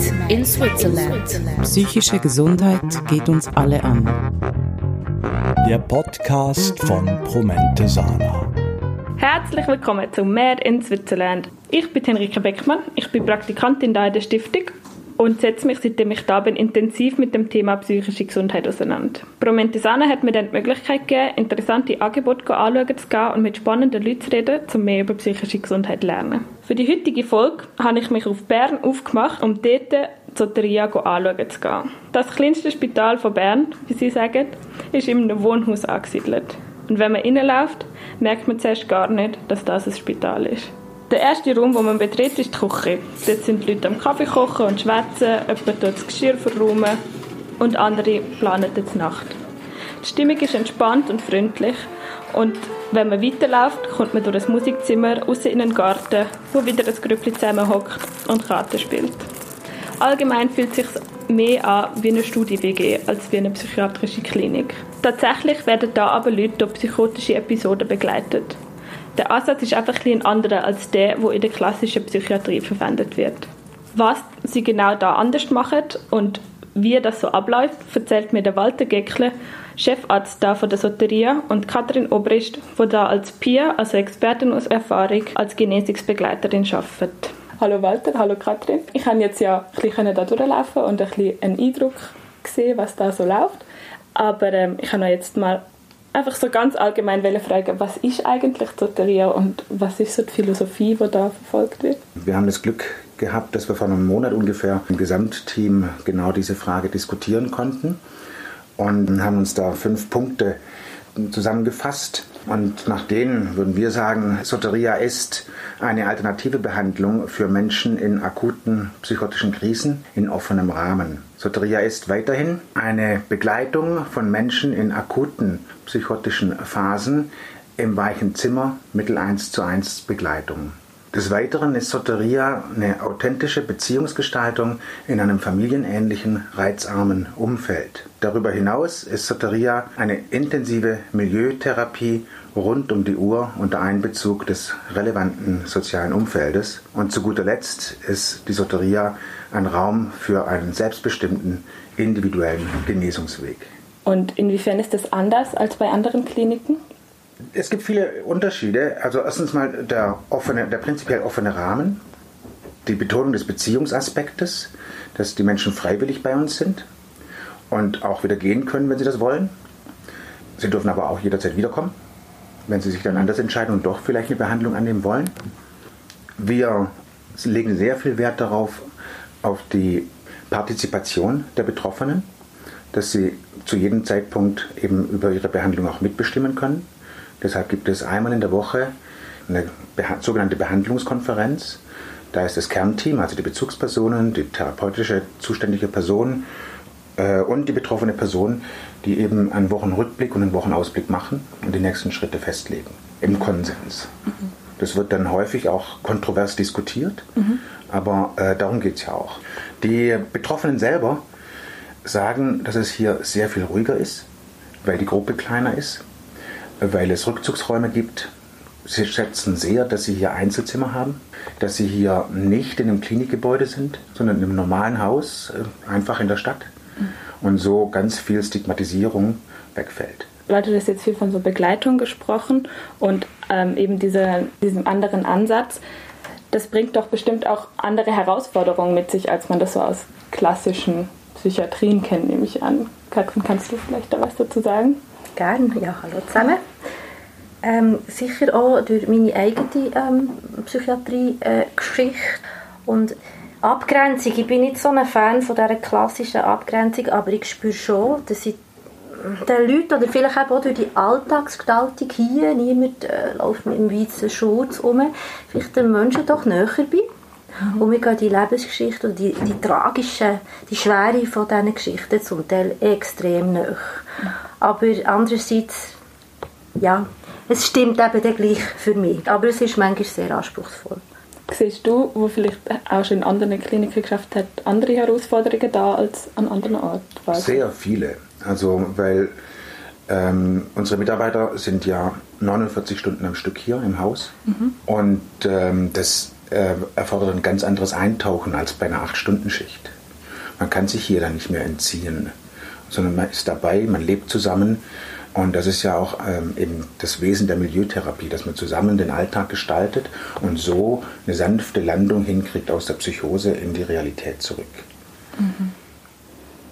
Made in Switzerland. Psychische Gesundheit geht uns alle an. Der Podcast von Promente Sana. Herzlich willkommen zu Made in Switzerland. Ich bin Henrike Beckmann, ich bin Praktikantin da in der Stiftung und setze mich, seitdem ich da bin, intensiv mit dem Thema psychische Gesundheit auseinander. Promentesana hat mir dann die Möglichkeit gegeben, interessante Angebote anschauen zu gehen und mit spannenden Leuten zu reden, um mehr über psychische Gesundheit zu lernen. Für die heutige Folge habe ich mich auf Bern aufgemacht, um dort zur Teria anschauen zu gehen. Das kleinste Spital von Bern, wie sie sagen, ist in einem Wohnhaus angesiedelt. Und wenn man reinläuft, merkt man zuerst gar nicht, dass das ein Spital ist. Der erste Raum, den man betritt, ist die Küche. Dort sind die Leute am Kaffee kochen und schwätzen, jemand das Geschirr verräumen und andere planen die Nacht. Die Stimmung ist entspannt und freundlich und wenn man weiterläuft, kommt man durch das Musikzimmer raus in einen Garten, wo wieder das Grüppli zusammenhockt und Karten spielt. Allgemein fühlt es sich mehr an wie eine Studie-WG als wie eine psychiatrische Klinik. Tatsächlich werden da aber Leute durch psychotische Episoden begleitet. Der Ansatz ist einfach ein anderer als der, wo in der klassischen Psychiatrie verwendet wird. Was sie genau da anders machen und wie das so abläuft, erzählt mir der Walter Geckle, Chefarzt da von der Soteria und Katrin Obrist, wo da als Peer, also Expertin aus Erfahrung, als Genesungsbegleiterin arbeitet. Hallo Walter, hallo Katrin. Ich habe jetzt ja ein bisschen da durchlaufen und ein bisschen einen Eindruck gesehen, was da so läuft. Aber ähm, ich habe jetzt mal einfach so ganz allgemein fragen, was ist eigentlich Soteria und was ist so die Philosophie, die da verfolgt wird? Wir haben das Glück gehabt, dass wir vor einem Monat ungefähr im Gesamtteam genau diese Frage diskutieren konnten und haben uns da fünf Punkte zusammengefasst. Und nach denen würden wir sagen, Soteria ist eine alternative Behandlung für Menschen in akuten psychotischen Krisen in offenem Rahmen. Soteria ist weiterhin eine Begleitung von Menschen in akuten psychotischen Phasen im weichen Zimmer mittel 1 zu 1 Begleitung. Des Weiteren ist Soteria eine authentische Beziehungsgestaltung in einem familienähnlichen, reizarmen Umfeld. Darüber hinaus ist Soteria eine intensive Milieutherapie rund um die Uhr unter Einbezug des relevanten sozialen Umfeldes. Und zu guter Letzt ist die Soteria ein Raum für einen selbstbestimmten individuellen Genesungsweg. Und inwiefern ist das anders als bei anderen Kliniken? Es gibt viele Unterschiede. Also erstens mal der, offene, der prinzipiell offene Rahmen, die Betonung des Beziehungsaspektes, dass die Menschen freiwillig bei uns sind und auch wieder gehen können, wenn sie das wollen. Sie dürfen aber auch jederzeit wiederkommen, wenn sie sich dann anders entscheiden und doch vielleicht eine Behandlung annehmen wollen. Wir legen sehr viel Wert darauf, auf die Partizipation der Betroffenen, dass sie zu jedem Zeitpunkt eben über ihre Behandlung auch mitbestimmen können. Deshalb gibt es einmal in der Woche eine sogenannte Behandlungskonferenz. Da ist das Kernteam, also die Bezugspersonen, die therapeutische zuständige Person äh, und die betroffene Person, die eben einen Wochenrückblick und einen Wochenausblick machen und die nächsten Schritte festlegen. Im Konsens. Das wird dann häufig auch kontrovers diskutiert, mhm. aber äh, darum geht es ja auch. Die Betroffenen selber sagen, dass es hier sehr viel ruhiger ist, weil die Gruppe kleiner ist, weil es Rückzugsräume gibt. Sie schätzen sehr, dass sie hier Einzelzimmer haben, dass sie hier nicht in einem Klinikgebäude sind, sondern in einem normalen Haus, äh, einfach in der Stadt. Mhm. Und so ganz viel Stigmatisierung wegfällt. Leute, das jetzt viel von so Begleitung gesprochen und ähm, eben diese, diesem anderen Ansatz. Das bringt doch bestimmt auch andere Herausforderungen mit sich, als man das so aus klassischen Psychiatrien kennt, nehme ich an. Katrin, kannst du vielleicht da was dazu sagen? Gerne, ja, hallo zusammen. Ähm, sicher auch durch meine eigene ähm, Psychiatrie-Geschichte und Abgrenzung. Ich bin nicht so ein Fan von dieser klassischen Abgrenzung, aber ich spüre schon, dass ich den Leuten oder vielleicht auch durch die Alltagsgestaltung hier, niemand äh, läuft mit einem weißen Schurz um, vielleicht den Menschen doch näher bin. Mhm. Und mir geht die Lebensgeschichte und die, die tragische, die Schwere von diesen Geschichten zum Teil extrem nahe. Aber andererseits, ja, es stimmt eben dann gleich für mich. Aber es ist manchmal sehr anspruchsvoll. Siehst du, wo vielleicht auch schon in anderen Kliniken geschafft hat, andere Herausforderungen da als an anderen Orten? Sehr viele. Also, weil ähm, unsere Mitarbeiter sind ja 49 Stunden am Stück hier im Haus. Mhm. Und ähm, das äh, erfordert ein ganz anderes Eintauchen als bei einer 8-Stunden-Schicht. Man kann sich hier dann nicht mehr entziehen, sondern man ist dabei, man lebt zusammen. Und das ist ja auch ähm, eben das Wesen der Milieutherapie, dass man zusammen den Alltag gestaltet und so eine sanfte Landung hinkriegt aus der Psychose in die Realität zurück. Mhm.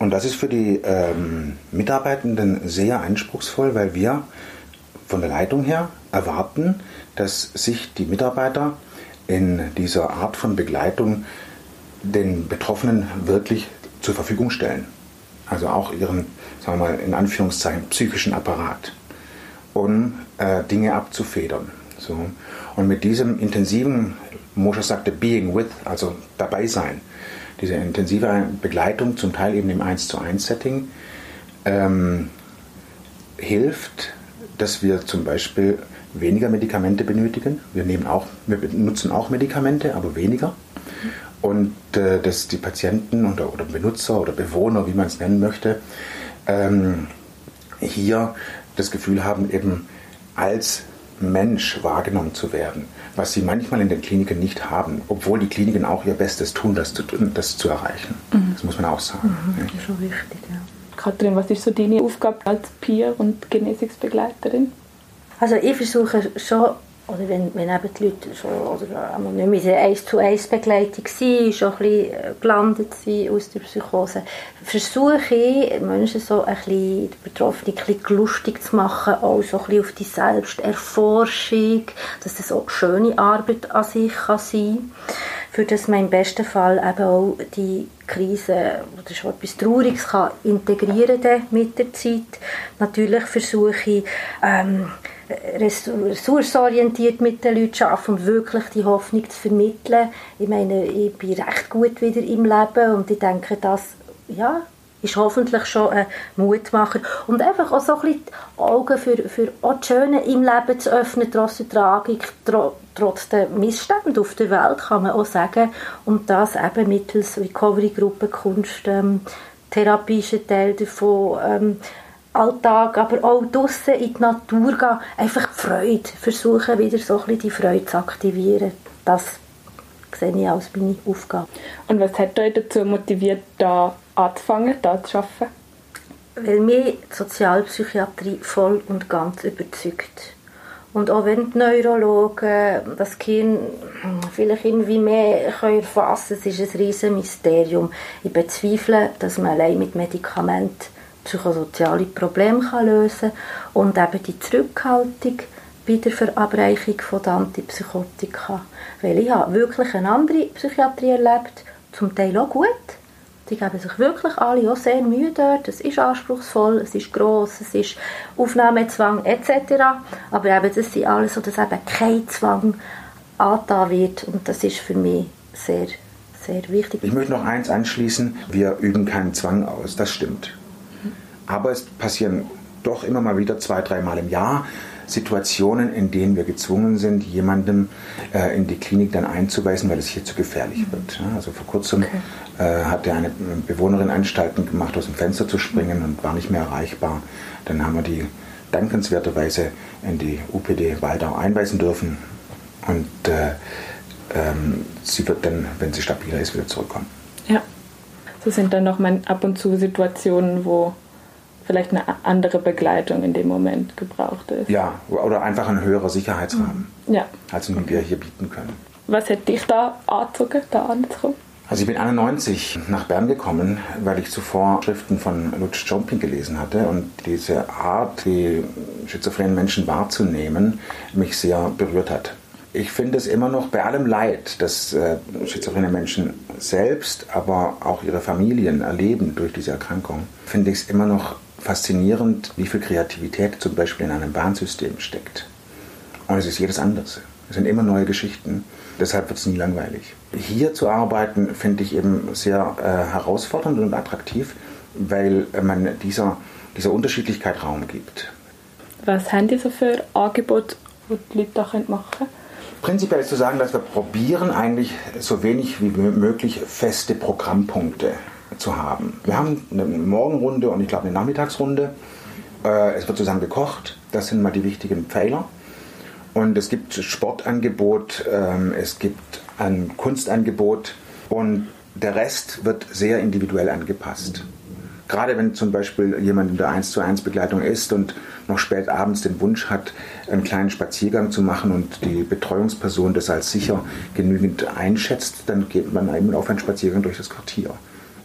Und das ist für die ähm, Mitarbeitenden sehr anspruchsvoll, weil wir von der Leitung her erwarten, dass sich die Mitarbeiter in dieser Art von Begleitung den Betroffenen wirklich zur Verfügung stellen. Also auch ihren, sagen wir mal, in Anführungszeichen psychischen Apparat, um äh, Dinge abzufedern. So. Und mit diesem intensiven, Moshe sagte, Being with, also dabei sein, diese intensive Begleitung, zum Teil eben im 1 zu 1 Setting, ähm, hilft, dass wir zum Beispiel weniger Medikamente benötigen. Wir, nehmen auch, wir nutzen auch Medikamente, aber weniger. Und äh, dass die Patienten oder, oder Benutzer oder Bewohner, wie man es nennen möchte, ähm, hier das Gefühl haben, eben als Mensch wahrgenommen zu werden, was sie manchmal in den Kliniken nicht haben, obwohl die Kliniken auch ihr Bestes tun, das zu, das zu erreichen. Mhm. Das muss man auch sagen. Mhm, das ist schon wichtig, ja. Katrin, was ist so deine Aufgabe als Peer und Genesungsbegleiterin? Also ich versuche schon, oder wenn, wenn eben die Leute schon oder nicht mehr in der 1 zu 1 Begleitung waren, schon ein bisschen äh, gelandet sind aus der Psychose, versuche ich, Menschen so ein bisschen, die Betroffenen ein bisschen lustig zu machen, auch so ein bisschen auf die Selbsterforschung, dass das auch schöne Arbeit an sich kann sein für das man im besten Fall eben auch die Krise oder schon etwas Trauriges kann integrieren mit der Zeit. Natürlich versuche ich, ähm, ressourcenorientiert mit den Leuten arbeiten und wirklich die Hoffnung zu vermitteln. Ich meine, ich bin recht gut wieder im Leben und ich denke, das ja, ist hoffentlich schon ein Mutmacher. Und einfach auch so ein bisschen die Augen für, für auch das Schöne im Leben zu öffnen, trotz der Tragik, trotz der Missstände auf der Welt, kann man auch sagen. Und das eben mittels Recovery-Gruppen, Kunst, ähm, Therapie ist ein Teil davon, ähm, Alltag, aber auch draußen in die Natur gehen, einfach die Freude, versuchen wieder so ein bisschen die Freude zu aktivieren. Das sehe ich als meine Aufgabe. Und was hat euch dazu motiviert, da anzufangen, da zu arbeiten? Weil mich die Sozialpsychiatrie voll und ganz überzeugt. Und auch wenn die Neurologen das Kind vielleicht irgendwie mehr erfassen können, ist es ein riesiges Mysterium. Ich bezweifle, dass man allein mit Medikamenten psychosoziale Probleme kann lösen kann und eben die Zurückhaltung bei der Verabreichung von Antipsychotika. Weil ich habe wirklich eine andere Psychiatrie erlebt, zum Teil auch gut. Die geben sich wirklich alle auch sehr Mühe dort. Es ist anspruchsvoll, es ist gross, es ist Aufnahmezwang etc. Aber eben, das sind alles so, dass eben kein Zwang angetan wird und das ist für mich sehr, sehr wichtig. Ich möchte noch eins anschließen, wir üben keinen Zwang aus, das stimmt. Aber es passieren doch immer mal wieder zwei, dreimal im Jahr Situationen, in denen wir gezwungen sind, jemandem äh, in die Klinik dann einzuweisen, weil es hier zu gefährlich wird. Ja, also vor kurzem okay. äh, hatte eine Bewohnerin Anstalten gemacht, aus dem Fenster zu springen und war nicht mehr erreichbar. Dann haben wir die dankenswerterweise in die UPD Waldau einweisen dürfen und äh, ähm, sie wird dann, wenn sie stabiler ist, wieder zurückkommen. Ja, so sind dann noch mal ab und zu Situationen, wo vielleicht eine andere Begleitung in dem Moment gebraucht ist. Ja, oder einfach ein höherer Sicherheitsrahmen, mhm. ja. als wir hier bieten können. Was hätte dich da angezogen, da anzukommen? Also ich bin 91 nach Bern gekommen, weil ich zuvor Schriften von Lutz Jomping gelesen hatte und diese Art, die schizophrenen Menschen wahrzunehmen, mich sehr berührt hat. Ich finde es immer noch bei allem Leid, das äh, schizophrene Menschen selbst, aber auch ihre Familien erleben durch diese Erkrankung, finde ich es immer noch faszinierend, wie viel Kreativität zum Beispiel in einem Bahnsystem steckt. Und es ist jedes anderes. Es sind immer neue Geschichten. Deshalb wird es nie langweilig. Hier zu arbeiten finde ich eben sehr äh, herausfordernd und attraktiv, weil man dieser, dieser Unterschiedlichkeit Raum gibt. Was haben die so für Angebote, die die Leute da machen können? Prinzipiell ist zu sagen, dass wir probieren, eigentlich so wenig wie möglich feste Programmpunkte zu haben. Wir haben eine Morgenrunde und ich glaube eine Nachmittagsrunde. Äh, es wird zusammen gekocht. Das sind mal die wichtigen Pfeiler. Und es gibt Sportangebot, ähm, es gibt ein Kunstangebot und der Rest wird sehr individuell angepasst. Gerade wenn zum Beispiel jemand in der 1 zu 1 Begleitung ist und noch spät abends den Wunsch hat, einen kleinen Spaziergang zu machen und die Betreuungsperson das als sicher genügend einschätzt, dann geht man eben auf einen Spaziergang durch das Quartier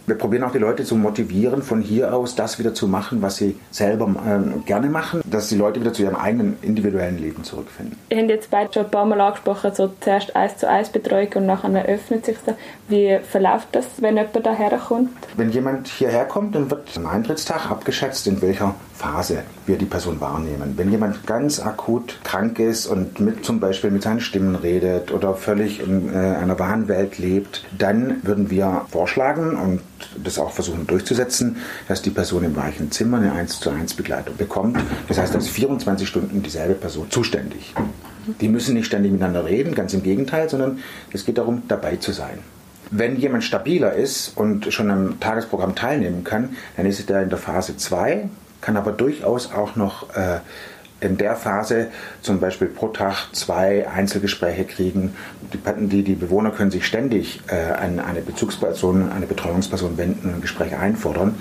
wir probieren auch die Leute zu motivieren, von hier aus das wieder zu machen, was sie selber äh, gerne machen, dass die Leute wieder zu ihrem eigenen individuellen Leben zurückfinden. Ihr habt jetzt beide schon ein paar Mal angesprochen, so zuerst eins zu eins Betreuung und nachher öffnet sich das. Wie verläuft das, wenn jemand daher kommt? Wenn jemand hierher kommt, dann wird am Eintrittstag abgeschätzt, in welcher Phase wir die Person wahrnehmen. Wenn jemand ganz akut krank ist und mit zum Beispiel mit seinen Stimmen redet oder völlig in äh, einer Wahnwelt lebt, dann würden wir vorschlagen und das auch versuchen durchzusetzen, dass die Person im gleichen Zimmer eine 1 zu 1 Begleitung bekommt. Das heißt, da ist 24 Stunden dieselbe Person zuständig. Die müssen nicht ständig miteinander reden, ganz im Gegenteil, sondern es geht darum, dabei zu sein. Wenn jemand stabiler ist und schon am Tagesprogramm teilnehmen kann, dann ist er in der Phase 2, kann aber durchaus auch noch äh, in der Phase zum Beispiel pro Tag zwei Einzelgespräche kriegen. Die, die, die Bewohner können sich ständig äh, an eine Bezugsperson, eine Betreuungsperson wenden und Gespräche einfordern.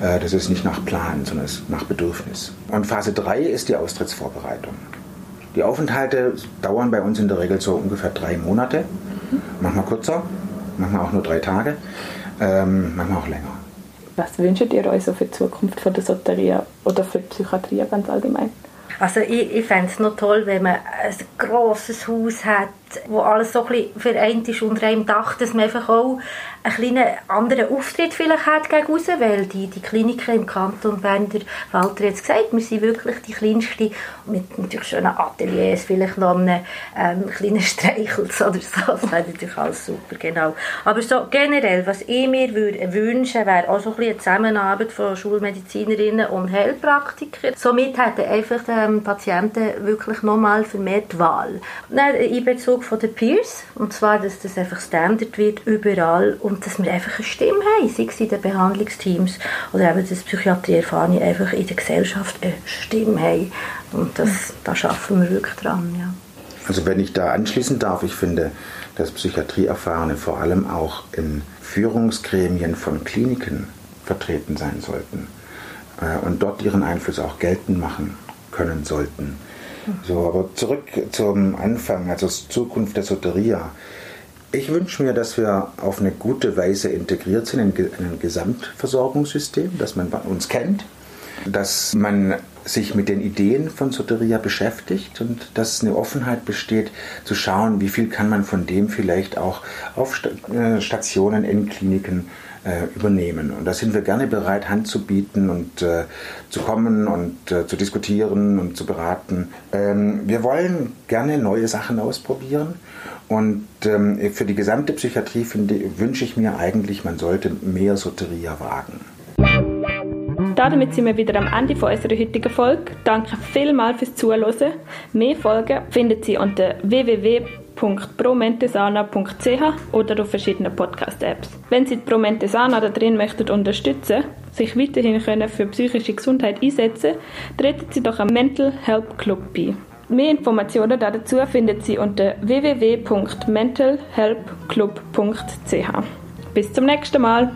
Äh, das ist nicht nach Plan, sondern ist nach Bedürfnis. Und Phase 3 ist die Austrittsvorbereitung. Die Aufenthalte dauern bei uns in der Regel so ungefähr drei Monate, manchmal kürzer, manchmal auch nur drei Tage, ähm, manchmal auch länger. Was wünscht ihr euch so für die Zukunft von der Soteria oder für die Psychiatrie ganz allgemein? Also ich, ich fände es noch toll, wenn man ein grosses Haus hat, wo alles so ein bisschen vereint ist unter einem Dach, dass man einfach auch einen kleinen anderen Auftritt vielleicht hat gegen raus, weil die, die Kliniken im Kanton Bern, der Walter hat es gesagt, wir sind wirklich die kleinsten, mit natürlich schönen Ateliers, vielleicht noch einem ähm, kleinen Streichels oder so, das wäre natürlich alles super, genau. Aber so generell, was ich mir würde wünschen, wäre auch so ein eine Zusammenarbeit von Schulmedizinerinnen und Heilpraktikern. Somit hätten einfach ähm, Patienten wirklich nochmal vermehrt Wahl. In Bezug von den Peers. Und zwar, dass das einfach Standard wird überall und dass wir einfach eine Stimme haben, sei es in den Behandlungsteams oder eben, dass Psychiatrie-Erfahrene einfach in der Gesellschaft eine Stimme haben. Und das, da schaffen wir wirklich dran, ja. Also wenn ich da anschließen darf, ich finde, dass Psychiatrieerfahrene vor allem auch in Führungsgremien von Kliniken vertreten sein sollten äh, und dort ihren Einfluss auch geltend machen können sollten. So, aber zurück zum Anfang, also Zukunft der Soteria. Ich wünsche mir, dass wir auf eine gute Weise integriert sind in ein Gesamtversorgungssystem, dass man uns kennt, dass man sich mit den Ideen von Soteria beschäftigt und dass eine Offenheit besteht, zu schauen, wie viel kann man von dem vielleicht auch auf äh, Stationen in Kliniken äh, übernehmen. Und da sind wir gerne bereit, Hand zu bieten und äh, zu kommen und äh, zu diskutieren und zu beraten. Ähm, wir wollen gerne neue Sachen ausprobieren. Und ähm, für die gesamte Psychiatrie finde, wünsche ich mir eigentlich, man sollte mehr Soteria wagen. Damit sind wir wieder am Ende von unserer heutigen Folge. Danke vielmals fürs Zuhören. Mehr Folgen findet Sie unter www www.promentesana.ch oder auf verschiedenen Podcast-Apps. Wenn Sie die Promentesana da drin möchten unterstützen, sich weiterhin können für psychische Gesundheit einsetzen, treten Sie doch am Mental Help Club bei. Mehr Informationen dazu finden Sie unter www.mentalhelpclub.ch. Bis zum nächsten Mal.